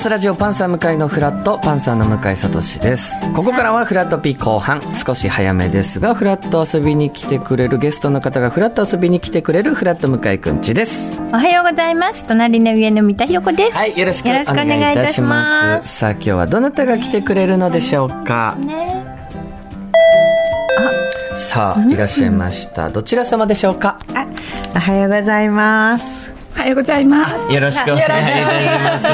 TBS ラジオパンサー向井のフラットパンサーの向井聡です。ここからはフラットピ後半。少し早めですがフラット遊びに来てくれるゲストの方がフラット遊びに来てくれるフラット向井くんちです。おはようございます。隣の上の三田寛子です。はいよろしくお願いいたします。さあ今日はどなたが来てくれるのでしょうか、ね、さあいらっしゃいました。どちら様でしょうか？おはようございますおはようございます。よろしくお願いします。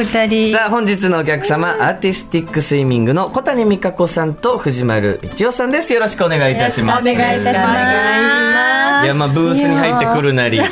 お二人。さあ本日のお客様アーティスティックスイミングの小谷美香子さんと藤丸道夫さんです。よろしくお願いいたします。お願いいたします。いやまあブースに入ってくるなり三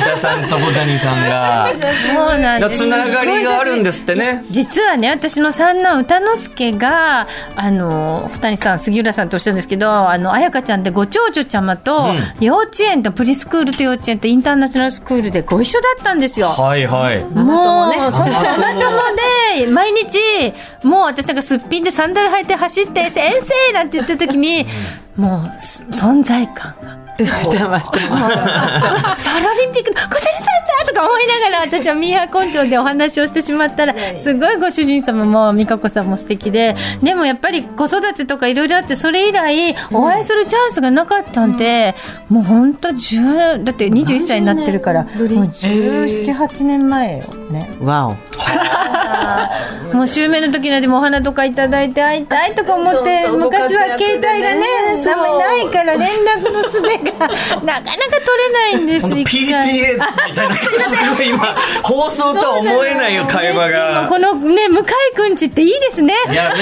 田さんと小谷さんがそうなんです。つながりがあるんですってね。実はね私の三男歌之助があの小谷さん杉浦さんとおっしゃるんですけどあの彩香ちゃんってご長女ちゃまと、幼稚園とプリスクールと幼稚園とインターナショナルスクールでご一緒だったんですよ。はいはい。もう、ね、そのママ友で、毎日、もう私なんかすっぴんでサンダル履いて走って、先生なんて言った時に、もう、存在感が。サラリンピックの小谷さんだとか思いながら私はミーハー根性でお話をしてしまったらすごいご主人様も美香子さんも素敵ででもやっぱり子育てとかいろいろあってそれ以来お会いするチャンスがなかったんで、もう本当10だって21歳になってるからもう1718年前よね。わお。もう襲名の時なんでもお花とかいただいて会いたいとか思って昔は携帯がねあんまりないから連絡のすべがなかなか取れないんです PTA みたいなすごい今放送とは思えないよ会話が。このね向井くんちっていいですね。会えない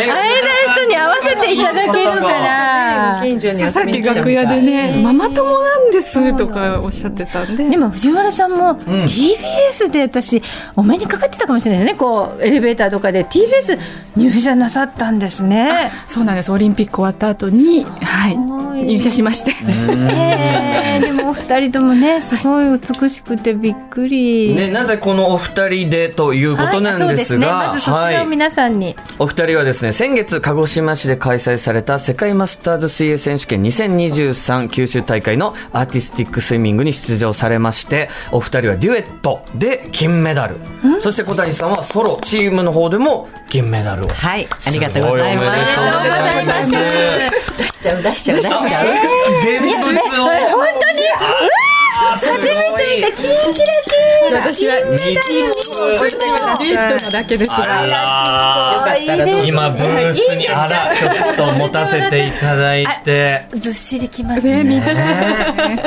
人に会わせていただけるから。さっき楽屋でねママ友なんですとかおっしゃってたんで。でも藤原さんも TBS で私お目にかかってたかもしれないですね。こうエレベーターとかで TBS 入社なさったんですね。そうなんです。オリンピック終わった後にはい入社しまして。えー、でもお二人ともねすごい美しくてびっくり、ね、なぜこのお二人でということなんですが、はい、ね、まずそちらを皆さんに、はい、お二人はですね先月鹿児島市で開催された世界マスターズ水泳選手権2023九州大会のアーティスティックスイミングに出場されましてお二人はデュエットで金メダル。そして小谷さんはソロチームの方でも銀メダルを。はいありがとうございます。おめでとうございます。出しちゃう出しちゃう出しちゃう。現物を本当に？初めて見たキンキラキラ私は金メダル。リストのだけですが。今ブースにあらちょっと持たせていただいて。ずっしりきますね。ね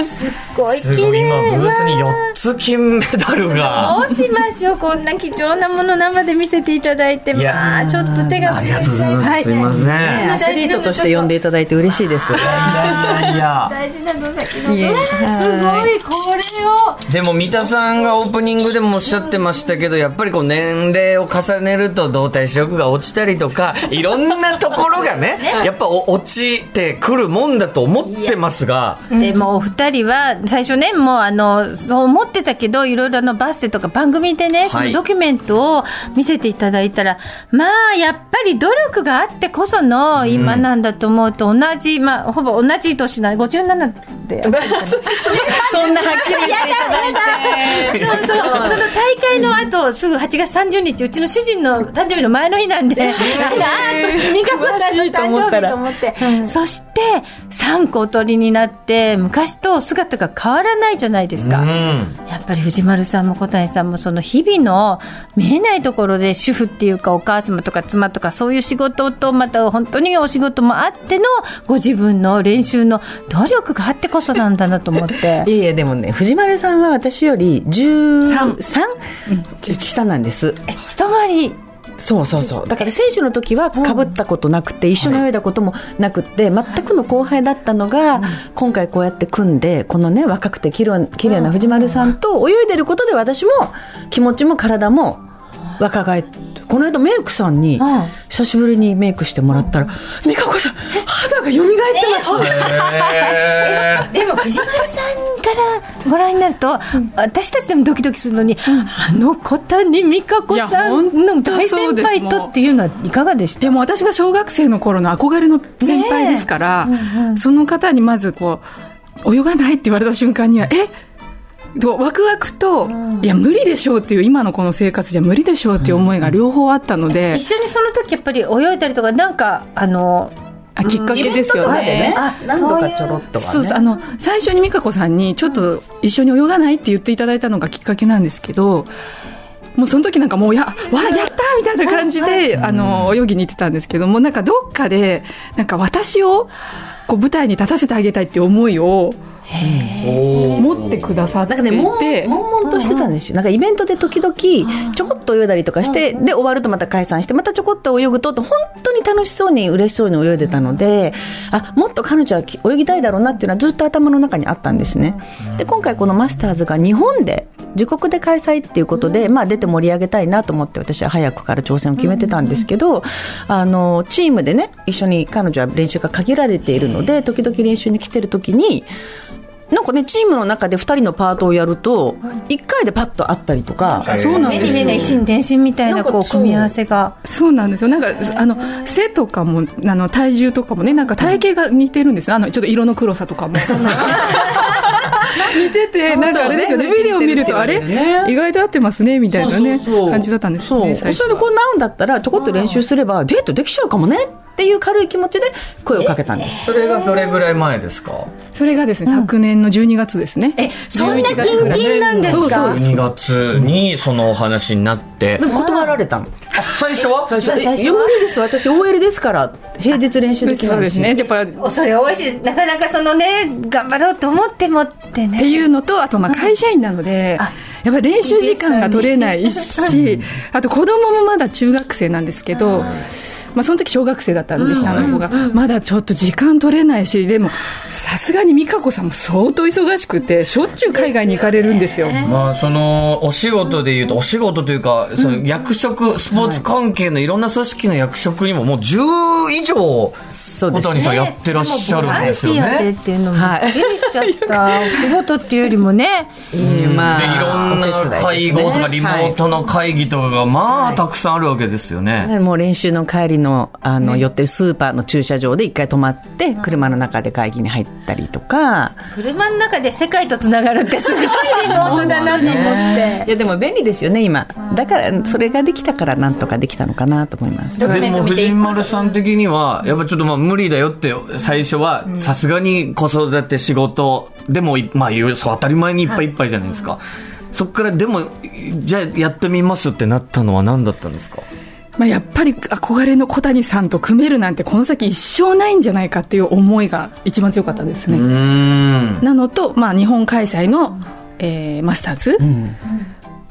すっごいすごい今ブースに4つ金メダルが。どうしましょう？こんな貴重なもの生で見せていただいて。まあちょっと手がありがとうございます、すいません、アスリートとして呼んでいただいて嬉しいです。いやいや大事なの先のすごい。これをでも三田さんがオープニングでもおっしゃってましたけどやっぱりこう年齢を重ねると動体視力が落ちたりとか いろんなところがねやっぱ落ちてくるもんだと思ってますが。でもお二人は最初ねもうあのそう思ってたけどいろいろのバスでとか番組でねそのドキュメントを見せていただいたら、まあやっぱり努力があってこその今なんだと思うと同じ、まあほぼ同じ年な57で そんなはっきりていただいて。そうそうその大会の後すぐ8月30日うちの主人の誕生日の前の日なんで、ああ美香子さんの誕生日と思って、そして3個お取りになって昔と姿が変わらないじゃないですか、うん。やっぱり藤丸さんも小谷さんもその日々の見えないところで主婦っていうかお母様とか妻とかそういう仕事とまた本当にお仕事もあってのご自分の練習の努力があってこそなんだなと思って。いやいやでもね藤丸さんは私より13、下なんです。一回り。そうそうそう。だから選手の時はかぶったことなくて、一緒に泳いだこともなくて、全くの後輩だったのが、今回こうやって組んでこのね若くてきれいきれいな藤丸さんと泳いでることで私も気持ちも体も若返ってこの間メイクさんにうん。久しぶりにメイクしてもらったら「美香子さん肌が蘇ってます」でも藤丸さんからご覧になると、私たちでもドキドキするのに、あの小谷美香子さんの本当大先そうです輩とっていうのはいかがでした？いやもう私が小学生の頃の憧れの先輩ですから、その方にまずこう泳がないって言われた瞬間にはえ？とワクワクと、いや、無理でしょうっていう、今のこの生活じゃ無理でしょうっていう思いが両方あったので、一緒にその時やっぱり泳いだりとかなんかあのあきっかけですよイベントとかでね。ね。あ何度かちょろっとはね。そうそうあの最初に美香子さんにちょっと一緒に泳がないって言っていただいたのがきっかけなんですけどもうその時なんかもうやわあやったみたいな感じであの泳ぎに行ってたんですけどもなんかどっかでなんか私をこう舞台に立たせてあげたいっていう思いを持ってくださって。なんかね、もんて悶々としてたんですよ。なんかイベントで時々、ちょこっと泳いだりとかして、で、終わるとまた解散して、またちょこっと泳ぐと、本当に楽しそうに、嬉しそうに泳いでたので、あ、もっと彼女は泳ぎたいだろうなっていうのはずっと頭の中にあったんですね。で、今回このマスターズが日本で、自国で開催っていうことで、まあ出て盛り上げたいなと思って私は早くから挑戦を決めてたんですけど、あの、チームでね、一緒に彼女は練習が限られているので、時々練習に来てる時に、なんかね、チームの中で2人のパートをやると、1回でパッと会ったりとか、そうなんですよ目に目が一心伝心みたいなこう組み合わせがそうなんですよ。なんか、あの、背とかも、あの、体重とかもね、なんか体型が似てるんですよ。あの、ちょっと色の黒さとかも。似てて、なんかあれですよね。ビデオ見ると、あれ？意外と合ってますね、みたいなね、感じだったんですそう、よね。最初それでこんな会うんだったら、ちょこっと練習すれば、デートできちゃうかもねっていう軽い気持ちで声をかけたんです。それがどれぐらい前ですか？それがですね、昨年の12月ですね。えそんな11キン月ぐらいキンなんですそうかそう2月にそのお話になって。断られたの。最初は？最初、えいや無理です、私 OL ですから、平日練習できないし。そうですね。やっぱ、それ多いしなかなかそのね頑張ろうと思ってもってね。っていうのと、あとまあ会社員なので、やっぱり練習時間が取れないし、あと子供もまだ中学生なんですけど、まあその時小学生だったんで、下の子が、まだちょっと時間取れないし、でも、さすがに美香子さんも相当忙しくて、しょっちゅう海外に行かれるんですよ。まあそのお仕事でいうとお仕事というかその役職スポーツ関係のいろんな組織の役職にももう10以上そうです小谷さんやってらっしゃるんですよね。っていうのもはいびっくりしちゃった、お仕事っていうよりもね。えーまでいろんな会合とかリモートの会議とかがまあたくさんあるわけですよね。ねもう練習の帰りのあの、寄ってるスーパーの駐車場で一回止まって車の中で会議に入ったりとか、車の中で世界とつながるってすごいリモートだなと思って。いやでも便利ですよね今。だからそれができたからなんとかできたのかなと思います。でも藤丸さん的にはやっぱちょっとまあ無理だよって最初はさすがに子育て仕事でもいまあ言うそう当たり前にいっぱいいっぱいじゃないですか、そっからでもじゃあやってみますってなったのは何だったんですか？まあやっぱり憧れの小谷さんと組めるなんてこの先一生ないんじゃないかっていう思いが一番強かったですね。なのと、まあ、日本開催の、えーマスターズ、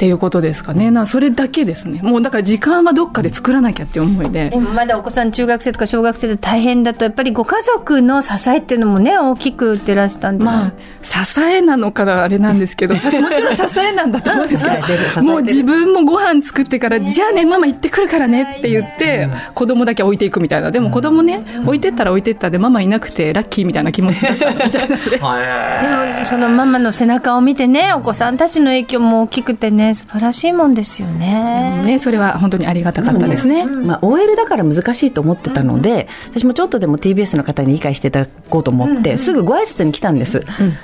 っていうことですかね。なそれだけですね。もうだから時間はどっかで作らなきゃっていう思いで。でもまだお子さん中学生とか小学生で大変だとやっぱりご家族の支えっていうのもね大きくってらしたんで、まあ支えなのかなあれなんですけど。もちろん支えなんだと思うんですけど。もう自分もご飯作ってからじゃあねママ行ってくるからねって言って子供だけ置いていくみたいな。でも子供ね置いてったら置いてったでママいなくてラッキーみたいな気持ちだった。みたいなのではでもそのママの背中を見てねお子さんたちの影響も大きくてね素晴らしいもんですよね。ねそれは本当にありがたかったですねまあ、OL だから難しいと思ってたので、私もちょっとでも TBS の方に理解していただこうと思って、すぐご挨拶に来たんです。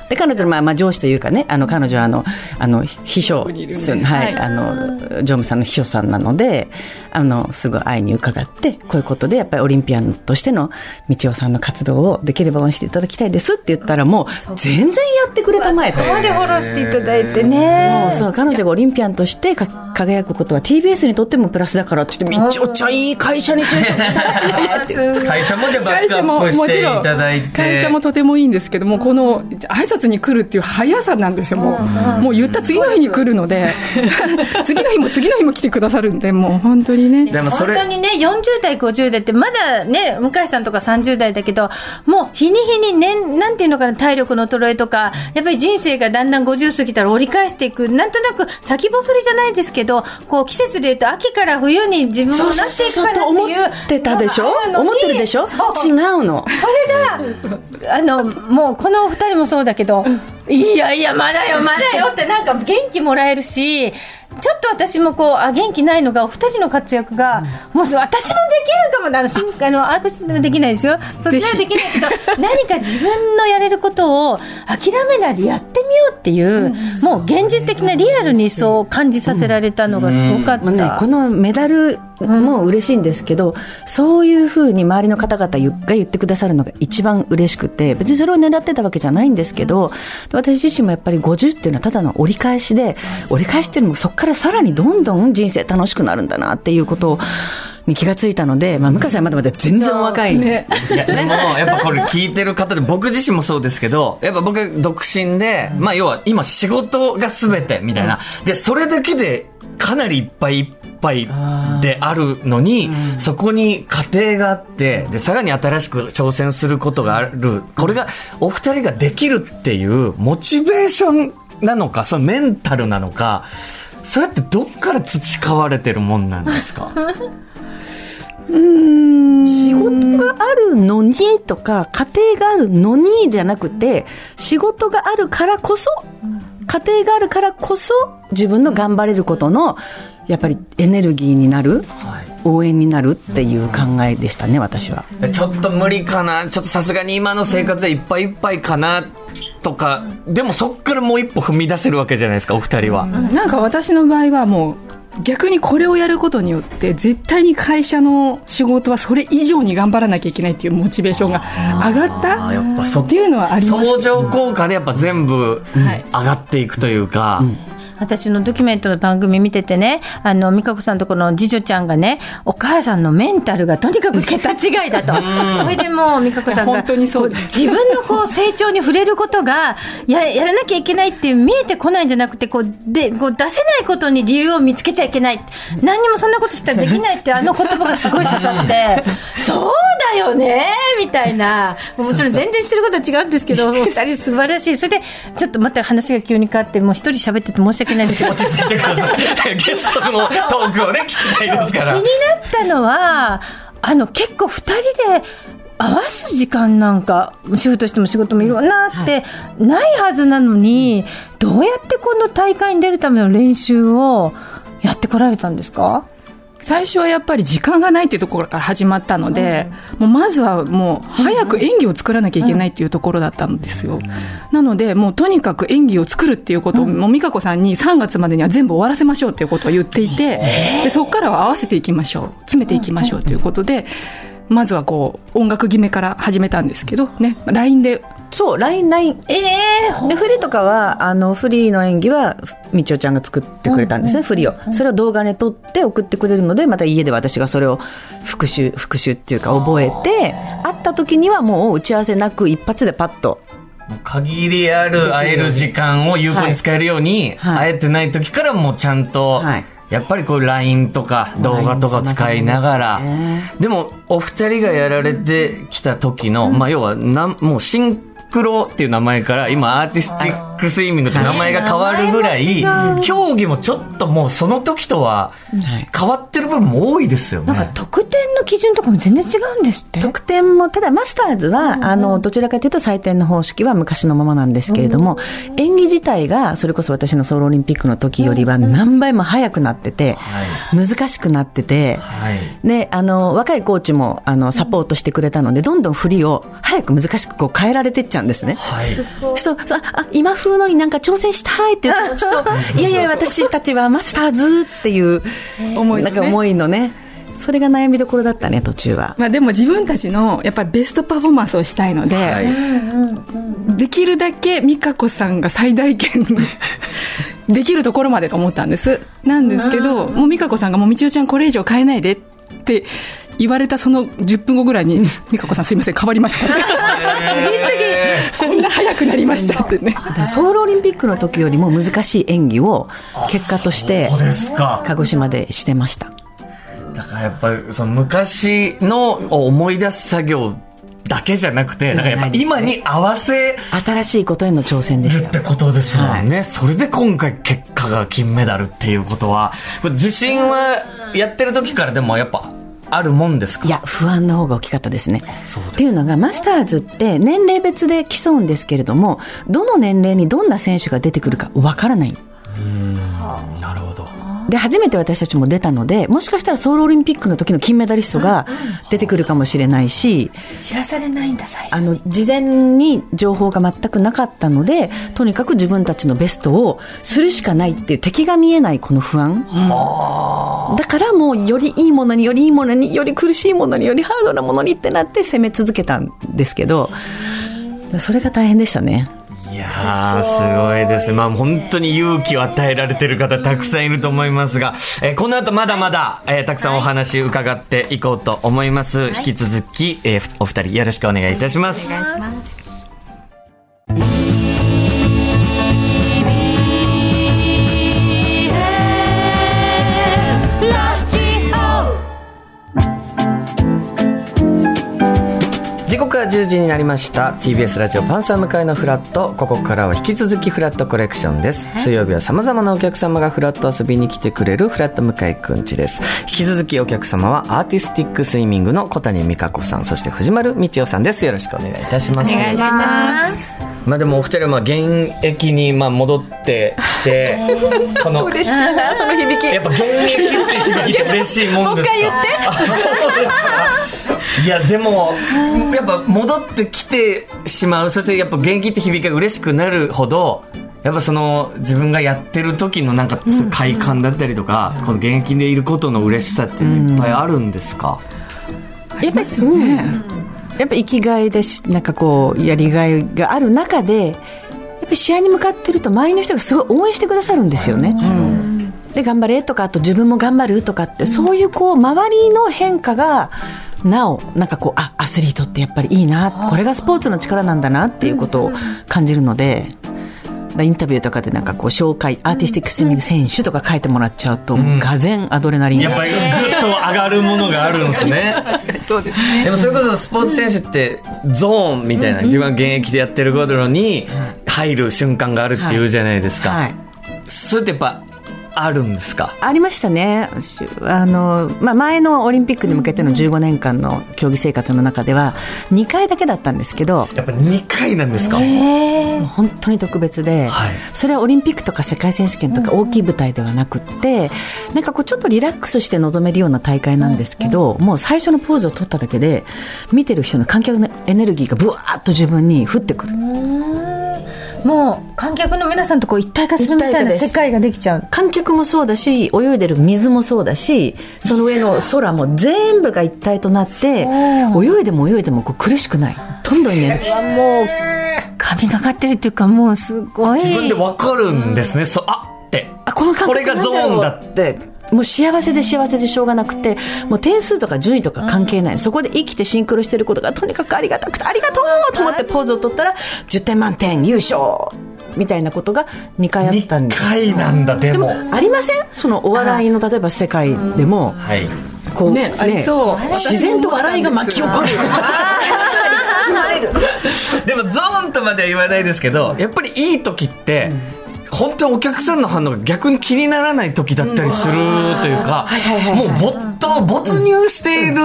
で、彼女の、まあ、まあ、上司というかね、あの、彼女は、あの、あの、秘書、こにいるんではい、あの、常務さんの秘書さんなので、あの、すぐ会いに伺って、こういうことで、やっぱりオリンピアンとしての道夫さんの活動をできれば応援していただきたいですって言ったら、もう、全然やってくれたまえと。ここまでフォローしていただいてね。もうそう彼女がオリンピアンとしてか輝くことは TBS にとってもプラスだからって言ってみちおちゃんいい会社に就職した会社もじゃあバックア会社もップしていもちろんただいて。会社もとてもいいんですけどもこの挨拶に来るっていう速さなんですよもう。もう言った次の日に来るので次の日も次の日も来てくださるんでもう本当にね。でもそれ本当にね、40代、50代って、まだね、向井さんとか30代だけど、もう日に日にね、なんていうのかな、体力の衰えとか、やっぱり人生がだんだん50過ぎたら折り返していく、なんとなく先細りじゃないですけど、こう季節でいうと、秋から冬に自分もなっていくかなっていう。思ってたでしょ？思ってるでしょ？そう違うの。それが、あの、もうこのお二人もそうだけど、いやいや、まだよ、まだよってなんか元気もらえるし、ちょっと私もこう、あ、元気ないのが、お二人の活躍が、もう私もできるかもあの、しんあの、アークスできないですよ。そっちはできないけど、何か自分のやれることを諦めないでやってみよようっていう、もう現実的なリアルにそう感じさせられたのがすごかった。もうね、このメダルも嬉しいんですけど、そういうふうに周りの方々が言ってくださるのが一番嬉しくて、別にそれを狙ってたわけじゃないんですけど、私自身もやっぱり50っていうのはただの折り返しで、折り返しっていうのもそこからさらにどんどん人生楽しくなるんだなっていうことを、に気がついたので、まあ、向井さんまだまだ全然お若い。ね。いやでも、やっぱこれ聞いてる方で、僕自身もそうですけど、やっぱ僕独身で、まあ要は今仕事が全てみたいな。で、それだけでかなりいっぱいいっぱいであるのに、そこに家庭があって、で、さらに新しく挑戦することがある。これがお二人ができるっていうモチベーションなのか、そのメンタルなのか、それってどっから培われてるもんなんですか？仕事があるのにとか、家庭があるのにじゃなくて、仕事があるからこそ、家庭があるからこそ、自分の頑張れることの、やっぱりエネルギーになる、応援になるっていう考えでしたね、私は。ちょっと無理かな、ちょっとさすがに今の生活でいっぱいいっぱいかな、とか、でもそっからもう一歩踏み出せるわけじゃないですか、お二人は。なんか私の場合はもう逆にこれをやることによって絶対に会社の仕事はそれ以上に頑張らなきゃいけないっていうモチベーションが上がったっぱそっていうのはあります。相乗効果でやっぱ全部はい。上がっていくというか、私のドキュメントの番組見ててね、あの、美香子さんとこの次女ちゃんがね、お母さんのメンタルがとにかく桁違いだと。それでもう美香子さんが、本当にそう自分のこう成長に触れることが、や、やらなきゃいけないって見えてこないんじゃなくて、こう、で、こう出せないことに理由を見つけちゃいけない。何にもそんなことしたらできないってあの言葉がすごい刺さって、そうだよねみたいな。もちろん全然してることは違うんですけど、お 二人素晴らしい。それで、ちょっとまた話が急に変わって、もう一人喋ってて申し訳ないんですけど。落ち着いてください。ゲストのトークをね、聞きたいですから気に。なったのは、あの、結構二人で、合わす時間なんか、主婦としても仕事もいろんなあって、ないはずなのに、どうやってこの大会に出るための練習をやってこられたんですか？最初はやっぱり時間がないっていうところから始まったので、もうまずはもう早く演技を作らなきゃいけないっていうところだったんですよ。なので、もうとにかく演技を作るっていうことを、もう美香子さんに3月までには全部終わらせましょうっていうことを言っていて、でそこからは合わせていきましょう、詰めていきましょうということで、まずはこう、音楽決めから始めたんですけど、ね、LINE でそう、LINE、LINE。ええで、フリーとかは、あの、フリーの演技は、みちおちゃんが作ってくれたんですね、フリーを。それを動画で撮って送ってくれるので、また家で私がそれを復習、復習っていうか覚えて、会った時にはもう打ち合わせなく一発でパッと。限りある会える時間を有効に使えるように、はい。会えてない時からもうちゃんと、はい。やっぱりこう LINE とか動画とかを使いながら、でもお二人がやられてきた時の、まあ要はなんもうシンクロっていう名前から今アーティスティックスイミングって名前が変わるぐらい、競技もちょっともうその時とははい変わってる部分も多いですよね。なんか得点の基準とかも全然違うんですって。得点も、ただマスターズは、あの、どちらかというと採点の方式は昔のままなんですけれども、演技自体が、それこそ私のソウルオリンピックの時よりは何倍も速くなってて、難しくなってて、はい。で、あの、若いコーチも、あの、サポートしてくれたので、どんどん振りを早く難しくこう変えられてっちゃうんですね。はい。そうああ今風のになんか挑戦したいっていう気持ちと、いやいや、私たちはマスターズっていう、思いなんか思いのね、それが悩みどころだったね、途中は。まあでも自分たちのやっぱりベストパフォーマンスをしたいので、できるだけ美香子さんが最大限 できるところまでと思ったんです。なんですけど、もう美香子さんがもうみちおちゃんこれ以上変えないでって言われたその10分後ぐらいに、美香子さんすいません変わりました、こんな早くなりましたってね。ソウルオリンピックの時よりも難しい演技を結果として。鹿児島でしてました。だからやっぱりその昔のを思い出す作業だけじゃなくて、だからやっぱ今に合わせ新しいことへの挑戦でしって。ことですもんね。それで今回結果が金メダルっていうことは、自信はやってる時からでもやっぱあるもんですか？いや、不安の方が大きかったですね。っていうのが、マスターズって年齢別で競うんですけれども、どの年齢にどんな選手が出てくるかわからない。なるほど。で初めて私たちも出たのでもしかしたらソウルオリンピックの時の金メダリストが出てくるかもしれないし、知らされないんだ最初。あの事前に情報が全くなかったのでとにかく自分たちのベストをするしかないっていう敵が見えないこの不安。だからもうよりいいものによりいいものにより苦しいものによりハードなものにってなって攻め続けたんですけどそれが大変でしたね。いやー、すごいです。まあ本当に勇気を与えられてる方たくさんいると思いますが、えーこの後まだまだ、えーたくさんお話伺っていこうと思います。引き続き、えーお二人よろしくお願いいたします。時刻は10時になりました。TBS ラジオパンサー向かいのフラット。ここからは引き続きフラットコレクションです、水曜日は様々なお客様がフラット遊びに来てくれるフラット向井くんちです。引き続きお客様はアーティスティックスイミングの小谷美香子さんそして藤丸道夫さんです。よろしくお願いいたします。お願いします。まあでもお二人はまあ現役にまあ戻ってきて この嬉しいなその響き。やっぱ現役って響きって嬉しいもんですか？もう一回言って。あそうですかいやでもやっぱ戻ってきてしまうそしてやっぱ現役って響きが嬉しくなるほどやっぱその自分がやってる時のなんか快感だったりとか、この現役でいることの嬉しさっていうのいっぱいあるんですか、やっぱり、うんやっぱ生きがいだしなんかこうやりがいがある中でやっぱり試合に向かってると周りの人がすごい応援してくださるんですよね。で頑張れとかあと自分も頑張るとかって、そういうこう周りの変化がなおなんかこうあアスリートってやっぱりいいなこれがスポーツの力なんだなっていうことを感じるので。インタビューとかでなんかこう紹介アーティスティックスイミング選手とか書いてもらっちゃうと、がぜんアドレナリンがやっぱりグッと上がるものがあるんですね。そうですね。でもそれこそスポーツ選手ってゾーンみたいな、自分が現役でやってることに入る瞬間があるっていうじゃないですか、はい。それってやっぱあるんですか？ありましたね。あの、まあ、前のオリンピックに向けての15年間の競技生活の中では2回だけだったんですけどやっぱ2回なんですか、もう本当に特別で、はい。それはオリンピックとか世界選手権とか大きい舞台ではなくって、なんかこうちょっとリラックスして臨めるような大会なんですけど、もう最初のポーズを取っただけで見てる人の観客のエネルギーがぶわーっと自分に降ってくる。もう観客の皆さんとこう一体化するみたいな世界ができちゃう。観客もそうだし泳いでる水もそうだしその上の空も全部が一体となって泳いでも泳いでもこう苦しくない。どんどんエネルギーもう神がかってるっていうかもうすごい。自分で分かるんですね、そうあって。あこの感覚これがゾーンだってもう幸せで幸せでしょうがなくてもう点数とか順位とか関係ない、そこで生きてシンクロしてることがとにかくありがたくてありがとうと思ってポーズを取ったら10点満点優勝みたいなことが2回あったん2です。回なんだででももありません？そのお笑いの例えば世界でも。はい。こうねありそう。自然と笑いが巻き起こる。包ま れる。でもゾーンとまでは言わないですけどやっぱりいい時って、本当にお客さんの反応が逆に気にならない時だったりするというかもう没頭没入している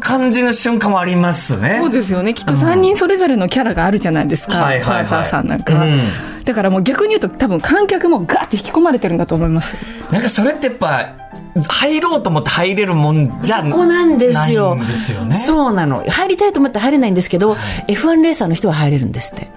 感じの瞬間もありますねそうですよね。きっと3人それぞれのキャラがあるじゃないですか。はいはいはいパーサーさんなんか。うんだからもう逆に言うと多分観客もガーって引き込まれてるんだと思います。なんかそれってやっぱ入ろうと思って入れるもんじゃここなんですよ。ですよね。そうなの。入りたいと思って入れないんですけど、F1 レーサーの人は入れるんですって。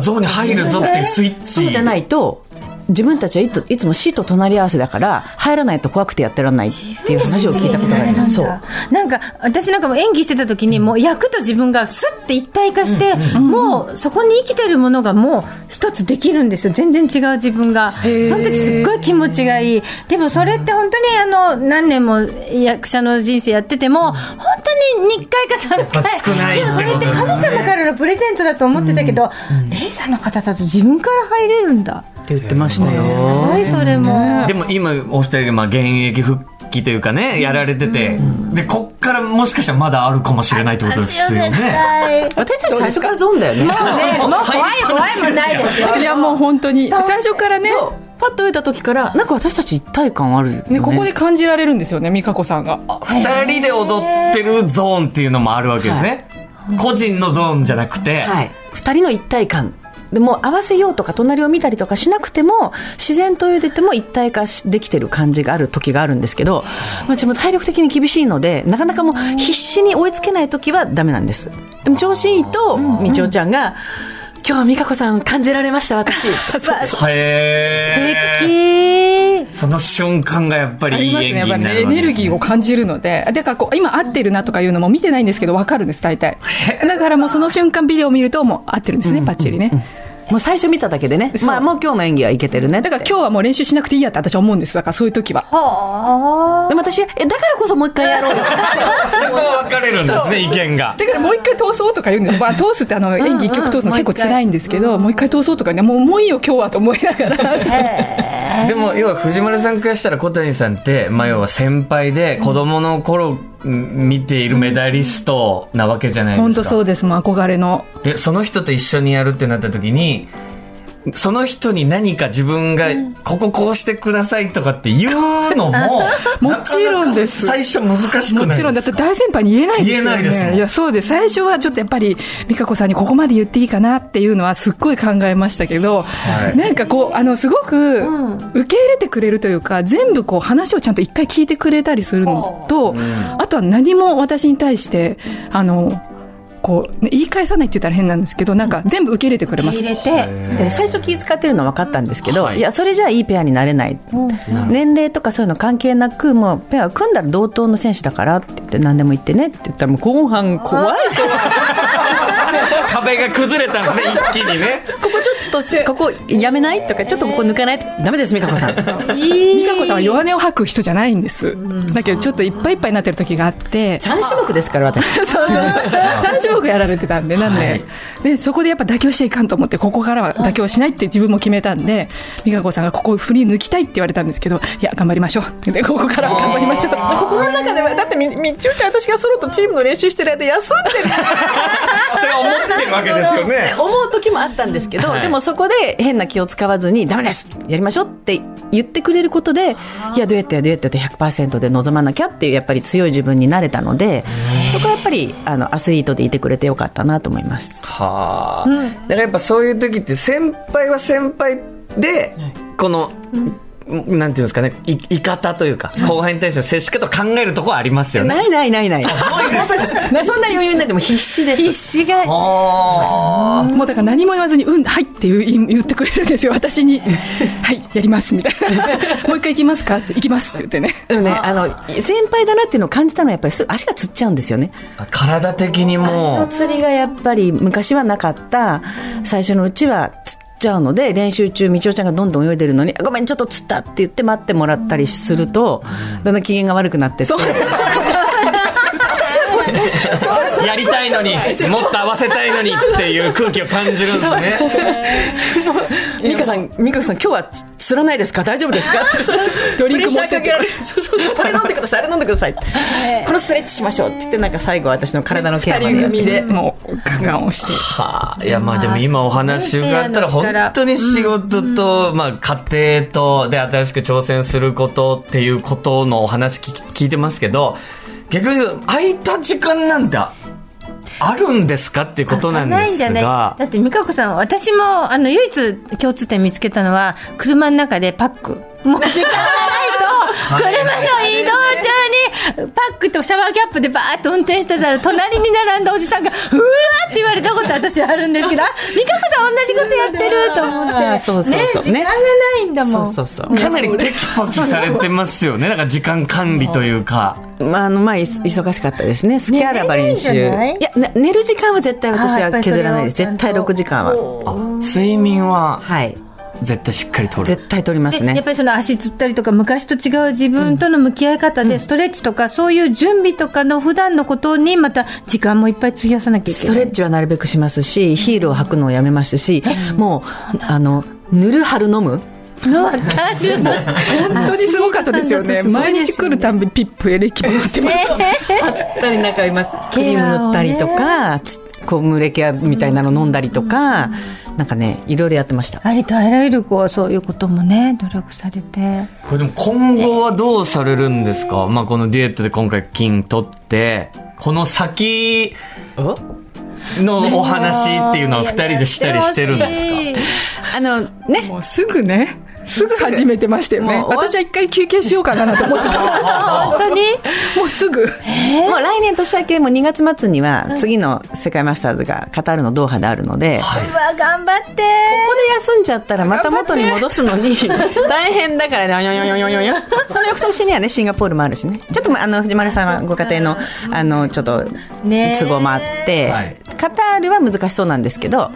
ゾーンに入るぞっていうスイッチ。そうじゃないと自分たちはいついつも死と隣り合わせだから入らないと怖くてやってらんないっていう話を聞いたことがありますそう。なんか私なんかも演技してた時にもう役と自分がスッて一体化して、もうそこに生きてるものがもう一つできるんですよ。全然違う自分が。そー。の時すっごい気持ちがいい。でもそれって本当にあの何年も役者の人生やってても本当に2回か3ぱ少ない回でもそれって神様からのプレゼントだと思ってたけど、レーサーの方だと自分から入れるんだって言ってましたよ。すごいそれも、でも今お二人がまあ現役復帰というかねやられてて、でこっからもしかしたらまだあるかもしれないってことですよね。はい私たち最初からゾーンだよね。もうね、もう怖い怖いもないですよ。いやもう本当に。最初からね。パッと出た時からなんか私たち一体感あるよね。ねここで感じられるんですよね美香子さんが。二人で踊ってるゾーンっていうのもあるわけですね、個人のゾーンじゃなくて、はい、2人の一体感でも合わせようとか隣を見たりとかしなくても自然と泳いでても一体化できてる感じがある時があるんですけど私も体力的に厳しいのでなかなかもう必死に追いつけない時はダメなんです。でも調子いいとみちおちゃんが「今日は美香子さん感じられました私 」へー。その瞬間がやっぱありいい演技になるエネルギーを感じるので。だからこう、今合ってるなとかいうのも見てないんですけど、わかるんです、大体。だからもうその瞬間ビデオを見ると、もう合ってるんですね、バッチリね。もう最初見ただけでね。まあもう今日の演技はいけてるねだから今日はもう練習しなくていいやって私は思うんです。だからそういう時は。でも私えだからこそもう一回やろうよ。そこは分かれるんですね意見が。だからもう一回通そうとか言うんです。まあ通すってあの演技一曲通すの結構辛いんですけど、もう一回通そうとかね、もうもういいよ今日はと思いながら。でも要は藤丸さんからしたら小谷さんって、まあ、要は先輩で子供の頃うん見ているメダリストなわけじゃないですか。本当そうです。もう憧れの。で、その人と一緒にやるってなった時に、その人に何か自分が、こここうしてくださいとかって言うのも、もちろんです。最初難しくないもちろん、だって大先輩に言えないですよね。言えないですいや、そうです。最初はちょっとやっぱり、美香子さんにここまで言っていいかなっていうのはすっごい考えましたけど、はい。なんかこう、あの、すごく、受け入れてくれるというか、全部こう、話をちゃんと一回聞いてくれたりするのと、あとは何も私に対して、あの、こう、ね言い返さないって言ったら変なんですけど、なんか全部受け入れてくれます。入れてで最初気使ってるの分かったんですけど、はい。い、やそれじゃあいいペアになれない、年齢とかそういうの関係なくもうペアを組んだら同等の選手だからって言って何でも言ってねって言ったらもう後半怖い 壁が崩れたんですね、一気にね。ここと ここやめない？とかちょっとここ抜かない？とダメです美香子さん。美香子さんは弱音を吐く人じゃないんです。だけどちょっといっぱいいっぱいになってる時があって、3種目ですから私。そうそうそう。3種目やられてたんで、なんで、で、そこでやっぱ妥協しちゃいかんと思って、ここからは妥協しないって自分も決めたんで、美香子さんがここ振り抜きたいって言われたんですけど、いや、頑張りましょう。って言って、ここからは頑張りましょう。心の中ではだってみみちおちゃん私がソロとチームの練習してる間休んでる。それは思ってるわけですよね。思う時もあったんですけど、はい。でもそこで変な気を使わずに、ダメですやりましょうって言ってくれることで、いや、デュエットやデュエットで100%で臨まなきゃっていう、やっぱり強い自分になれたので、そこはやっぱりあのアスリートでいてくれてよかったなと思います。はあ、だからやっぱそういう時って先輩は先輩で、この、なんていうんですかね、い、い方というか、後輩に対しての接し方を考えるところはありますよね。ないないないない。そんな余裕ないでも必死です。必死があもうだから何も言わずに、うん、はいって言う言ってくれるんですよ、私に。はい、やります、みたいな。もう一回行きますかって、行きますって言ってね。でもね、あの、先輩だなっていうのを感じたのはやっぱりすぐ足がつっちゃうんですよね。あ。体的に足の釣りがやっぱり昔はなかった最初のうちは釣っちゃうので練習中みちおちゃんがどんどん泳いでるのにごめんちょっと釣ったって言って待ってもらったりするとだんだん機嫌が悪くなってって。やりたいのに、もっと合わせたいのにっていう空気を感じるんですね。美香さん美香さん今日はつ釣らないですか？大丈夫ですか？ドリンク持ってって。プレッシャーかけられる。そうそうそうこれ飲んでください。あれ飲んでくださいって。このストレッチしましょうって言ってなんか最後私の体のケア二まで人組で、もう、ガンガン押して。はあ、いやまあでも今お話伺ったら本当に仕事と、まあ家庭とで新しく挑戦することっていうことのお話聞聞いてますけど、逆に空いた時間なんてあるんですかっていうことなんですないんじゃない。だ、って美香子さん私もあの唯一共通点見つけたのは車の中でパック。もう時間がないと車の移動中にパックとシャワーキャップでバーッと運転してたら隣に並んだおじさんがうわーって言われたこと私あるんですけど あ美香子さん同じことやってると思ってあそうそうそうね時間がないんだもんそうそうそうかなりテキパキされてますよね。なんか時間管理というか。まあ、あの、まあ、い忙しかったですね。スキャラバ練習。寝れないんじゃない？いや、ね寝る時間は絶対私は削らないです。絶対6時間は。あ、睡眠ははい。絶対しっかりとる。絶対取りますね。でやっぱりその足つったりとか昔と違う自分との向き合い方でストレッチとかそういう準備とかの普段のことにまた時間もいっぱい費やさなきゃいスけないトレッチはなるべくしますし、ヒールを履くのをやめましたし、もう、あの、塗る、貼る、飲む。のわかる本当にすごかったですよね。毎日来るたんびピップエレキもらってます。ったりなんか今、クリーム塗ったりとか、つこう、ムレケアみたいなの飲んだりとか、なんかね、いろいろやってました。ありとあらゆるこうそういうこともね努力されて。これでも今後はどうされるんですか？まあこのデュエットで今回金取って、この先、のお話っていうのは二人でしたりしてるんですか？あのね。もうすぐねすぐ始めてましたよね。私は一回休憩しようかなと思ってた。本当に？もうすぐ。もう来年年明けも2月末には次の世界マスターズがカタールのドーハであるので、こうわ頑張って。こで休んじゃったらまた元に戻すのに 大変だからね。よよよよよよその翌年にはねシンガポールもあるしね。ちょっとあの藤丸さんはご家庭のあのちょっとね都合もあって、はい。カタールは難しそうなんですけど、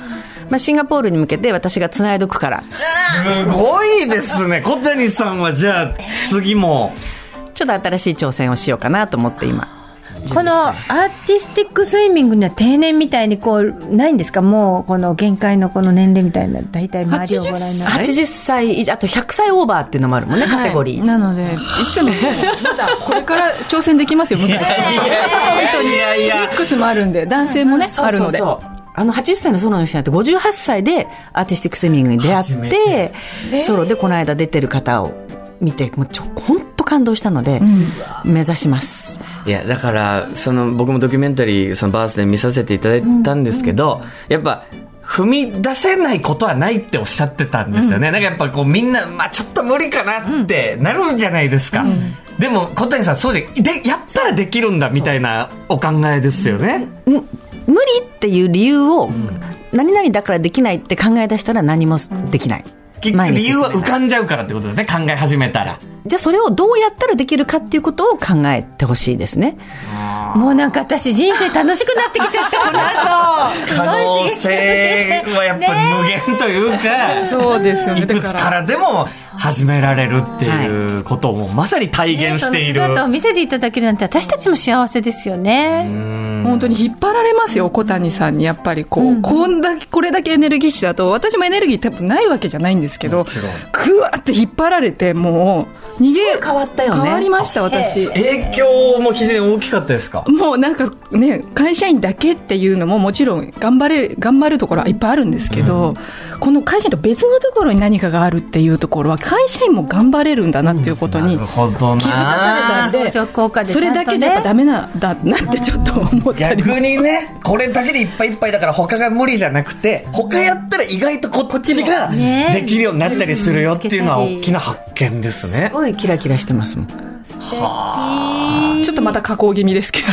まあ、シンガポールに向けて私がつないどくから。すごいですね。小谷さんはじゃあ次も。ちょっと新しい挑戦をしようかなと思って今。このアーティスティックスイミングには定年みたいにこうないんですか？もうこの限界のこの年齢みたいな大体周りをご覧になる。80歳以上あと100歳オーバーっていうのもあるもんね、カテゴリー。なのでいつも。まだこれから挑戦できますよ本当にいやいやミックスもあるんで男性もねあるので。そうあの80歳のソロの人なんて58歳でアーティスティックスイミングに出会ってソロでこの間出てる方を見てもうちょ本当感動したので、目指します。いやだからその僕もドキュメンタリーそのバースで見させていただいたんですけど、やっぱ踏み出せないことはないっておっしゃってたんですよね、なんかやっぱこうみんな、まあ、ちょっと無理かなってなるんじゃないですか、でも小谷さんそうじゃでやったらできるんだみたいなお考えですよね、無理っていう理由を、何々だからできないって考え出したら何もできない、き前に理由は浮かんじゃうからってことですね。考え始めたら。じゃあそれをどうやったらできるかっていうことを考えてほしいですね。もうなんか私人生楽しくなってきちゃったこの後。可能性はやっぱり無限というか、そうですよね。いくつからでも始められるっていうことをまさに体現している、その姿を見せていただけるなんて私たちも幸せですよね。本当に引っ張られますよ小谷さんに。やっぱりこう、こんだけこれだけエネルギッシュだと私もエネルギー多分ないわけじゃないんですけどもちろん。ぐわって引っ張られてもう逃げ変わったよね。変わりました私。影響も非常に大きかったですか？もうなんかね会社員だけっていうのももちろん頑張れ頑張るところはいっぱいあるんですけど、この会社員と別のところに何かがあるっていうところは会社員も頑張れるんだなっていうことに気づかされたんで、それだけじゃやっぱダメなんだなってちょっと思ったりも逆にねこれだけでいっぱいいっぱいだから他が無理じゃなくて他やったら意外とこっちがねできるようになったりするよっていうのは大きな発見ですね。すごいキラキラしてますもん。ちょっとまた加工気味ですけど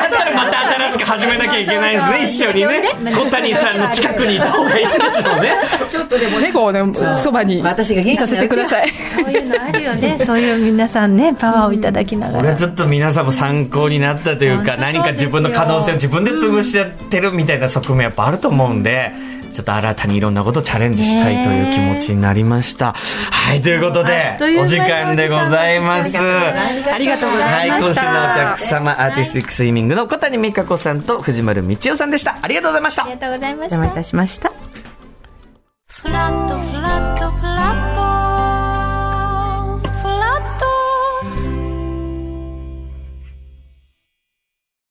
だったらまた新しく始めなきゃいけないですね。一緒にね。小谷さんの近くにいた方がいいでしょうね。ちょっとでもねこうねそばに私がいさせてください。そういうのあるよね。そういう皆さんね、パワーをいただきながら。これはちょっと皆さんも参考になったというか何か自分の可能性を自分で潰しちゃってるみたいな側面やっぱあると思うんでちょっと新たにいろんなことをチャレンジしたいという気持ちになりました。はい、ということでお時間でございます。ありがとうござはいい、ました今週のお客様、アーティスティックスイミングの小谷美香子さんと藤丸道夫さんでした。ありがとうございましたあり。がとうございましたお邪魔い。たしましたフラットフラット